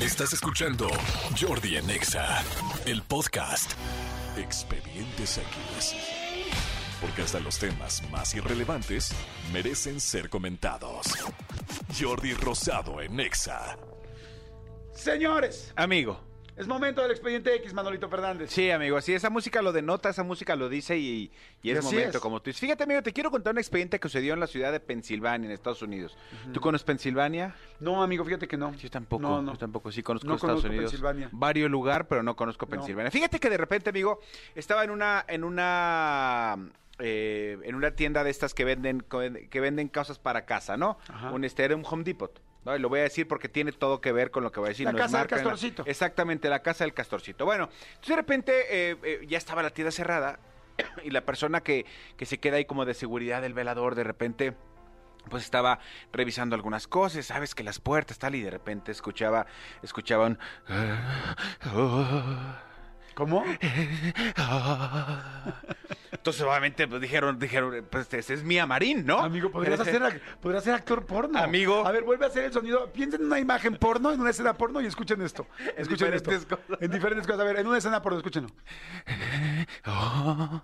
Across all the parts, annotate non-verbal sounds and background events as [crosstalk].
Estás escuchando Jordi en Exa, el podcast. Expedientes X. Porque hasta los temas más irrelevantes merecen ser comentados. Jordi Rosado en Exa. Señores, Amigo. Es momento del expediente X, Manolito Fernández. Sí, amigo, así esa música lo denota, esa música lo dice y, y es Y momento, es. como tú dices. Fíjate, amigo, te quiero contar un expediente que sucedió en la ciudad de Pensilvania, en Estados Unidos. ¿Tú conoces Pensilvania? No, amigo, fíjate que no. Yo tampoco, No, no. yo tampoco, sí conozco No Estados conozco Unidos. Pensilvania. Varios lugar, pero no conozco Pensilvania. Fíjate que de repente, amigo, estaba en una, en una, eh, en una tienda de estas que venden, que venden cosas para casa, ¿no? Ajá. Un este era un Home Depot. ¿No? Y lo voy a decir porque tiene todo que ver con lo que voy a decir. La no casa del. Castorcito. Exactamente, la casa del castorcito. Bueno, entonces de repente eh, eh, ya estaba la tienda cerrada [clears throat] y la persona que, que se queda ahí como de seguridad del velador de repente pues estaba revisando algunas cosas, sabes que las puertas tal y de repente escuchaba escuchaba un ¿Cómo? [laughs] [laughs] Entonces obviamente pues dijeron dijeron pues ese es Mía Marín, ¿no? Amigo, podrías hacer, ac- podrías ser actor porno. Amigo. A ver, vuelve a hacer el sonido. Piensen en una imagen porno, en una escena porno y escuchen esto. [laughs] Escuchen esto. diferentes cosas. En diferentes cosas. A ver, en una escena porno, escúchenlo. [laughs]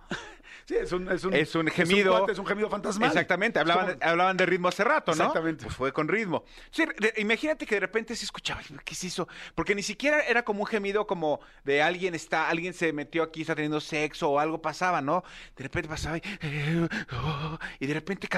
Sí, es un, es un, Es un gemido. cuate, Es un, gemido fantasmal. Exactamente, Es hablaban, como- hablaban de ritmo hace rato, ¿no? Exactamente. Pues fue con ritmo. Sí, de- imagínate que de repente se escuchaba, ¿qué se hizo? Porque ni siquiera era como un gemido como de alguien está, alguien se metió aquí, está teniendo sexo o algo pasaba, ¿no? De repente pasaba y, y de repente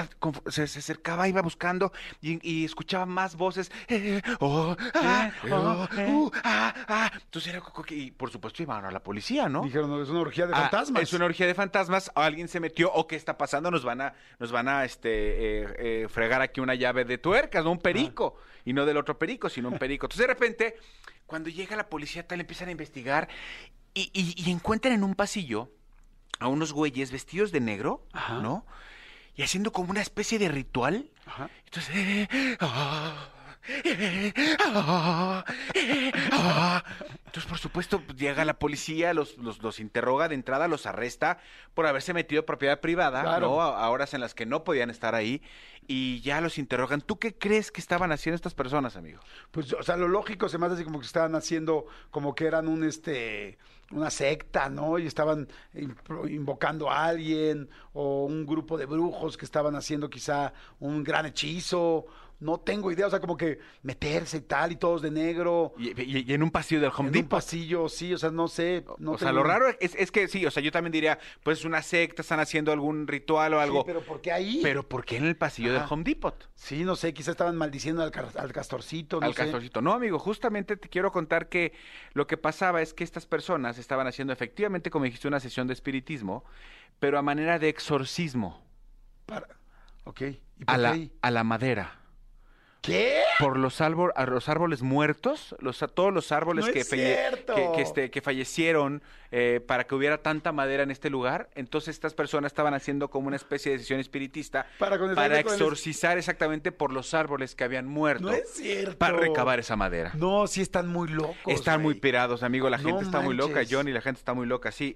se, se acercaba, iba buscando y, y escuchaba más voces. eh, oh, ah, Eh, oh, oh, eh. uh, ah, ah. Entonces era y por supuesto iban a la policía, ¿no? Dijeron, es una orgía de Ah, fantasmas. es una orgía de fantasmas. Alguien se metió o qué está pasando. Nos van a, nos van a, este, eh, eh, fregar aquí una llave de tuercas, no un perico y no del otro perico, sino un perico. Entonces de repente, cuando llega la policía tal empiezan a investigar y, y- y encuentran en un pasillo a unos güeyes vestidos de negro, Ajá. ¿no? Y haciendo como una especie de ritual. Ajá. Entonces, eh, ah, eh, ah, eh, ah. Entonces por supuesto pues, llega la policía, los, los, los interroga de entrada, los arresta por haberse metido en propiedad privada, Claro. ¿no? A, a horas en las que no podían estar ahí y ya los interrogan. ¿Tú qué crees que estaban haciendo estas personas, amigo? Pues, o sea, lo lógico se me hace así como que estaban haciendo, como que eran un, este, una secta, ¿no? Y estaban invocando a alguien, o un grupo de brujos que estaban haciendo quizá un gran hechizo. No tengo idea, o sea, como que meterse y tal, y todos de negro. Y, y- y en un pasillo del Home en un Depot. pasillo, sí, o sea, no sé. No o sea, lo raro es, es que sí, o sea, yo también diría, pues es una secta, están haciendo algún ritual o algo. Sí, pero ¿por qué ahí? Pero ¿por qué en el pasillo del. Home Depot? Sí, no sé, quizá estaban maldiciendo al, castorcito, no al sé. castorcito. No, amigo, justamente te quiero contar que lo que pasaba es que estas personas estaban haciendo efectivamente, como dijiste, una sesión de espiritismo, pero a manera de exorcismo Para- Ok. ¿Y por a qué la, ahí? a la madera. ¿Qué? Por los, árbol, a los árboles muertos, los, a todos los árboles ¡No que, es falle- cierto! que, que, este, que fallecieron eh, para que hubiera tanta madera en este lugar. Entonces estas personas estaban haciendo como una especie de sesión espiritista Para el- exorcizar exactamente por los árboles que habían muerto. No es cierto. Para recabar esa madera. No, sí están muy locos. Están muy pirados, amigo. La No gente está muy loca. Johnny. La gente está muy loca, sí.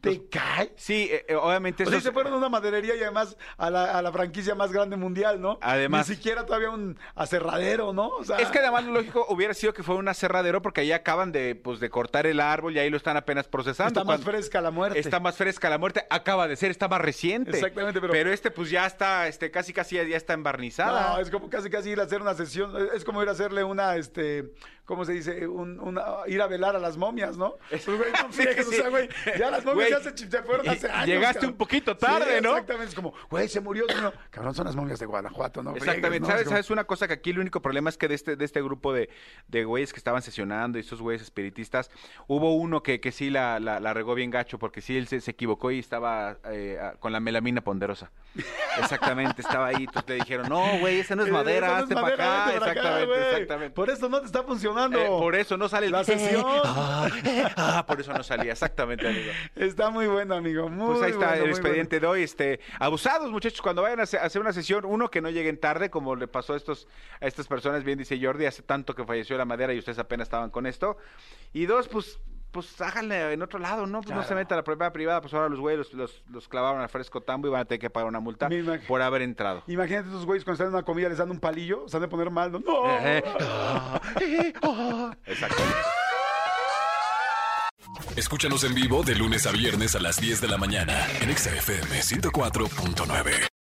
¿Te cae? Sí, eh, eh, obviamente O sea, se fueron a una maderería y además a la, a la franquicia más grande mundial, ¿no? Además- Ni siquiera todavía un aserradero, ¿no? O sea, Es que además lo lógico hubiera sido que fue un aserradero porque ahí acaban de, pues, de cortar el árbol y ahí lo están apenas procesando. está más fresca la muerte. Está más fresca la muerte, acaba de ser, está más reciente. Exactamente, pero- este pues ya está, este, casi casi ya, ya está embarnizada. No, es como casi casi ir a hacer una sesión, es como ir a hacerle una, este, ¿cómo se dice? Un- una, ir a velar a las momias, ¿no? [laughs] Pues, güey, no friegues, sí. o sea, güey, ya las momias Güey, ya se, se fueron hace años. llegaste cabrón. un poquito tarde, Sí, ¿no? Exactamente, es como, güey, se murió. Cabrón, son las momias de Guanajuato, ¿no? Friegues, Exactamente. ¿no? ¿Sabes, ¿Sabes una cosa? Que aquí el único problema es que de este, de este grupo de, de güeyes que estaban sesionando y estos güeyes espiritistas, hubo uno que, que sí la, la, la regó bien gacho porque sí él se, se equivocó y estaba eh, con la melamina ponderosa. [laughs] Exactamente, estaba ahí. Entonces le dijeron, no, güey, esa no es Eh, madera, no hazte para acá. para Exactamente, exactamente. Por eso no te está funcionando. Eh, por eso no sale el La sesión. Ah, ah, por eso no salía, exactamente, amigo. Está muy bueno, amigo. Muy Pues ahí está bueno, el expediente de hoy. Este, abusados, muchachos, cuando vayan a hacer- a hacer una sesión, uno que no lleguen tarde, como le pasó a estos, a estas personas, bien dice Jordi, hace tanto que falleció la madera y ustedes apenas estaban con esto. Y dos, pues pues háganle en otro lado, ¿no? Pues no se meta a la propiedad privada, pues ahora los güeyes los, los, los clavaron al fresco tambo y van a tener que pagar una multa por haber entrado. Imagínate esos güeyes cuando están en una comida les dan un palillo, se han de poner mal, ¿no? ¡No! Eh, eh, Exacto. Escúchanos en vivo de lunes a viernes a las 10 de la mañana en Exa FM 104.9.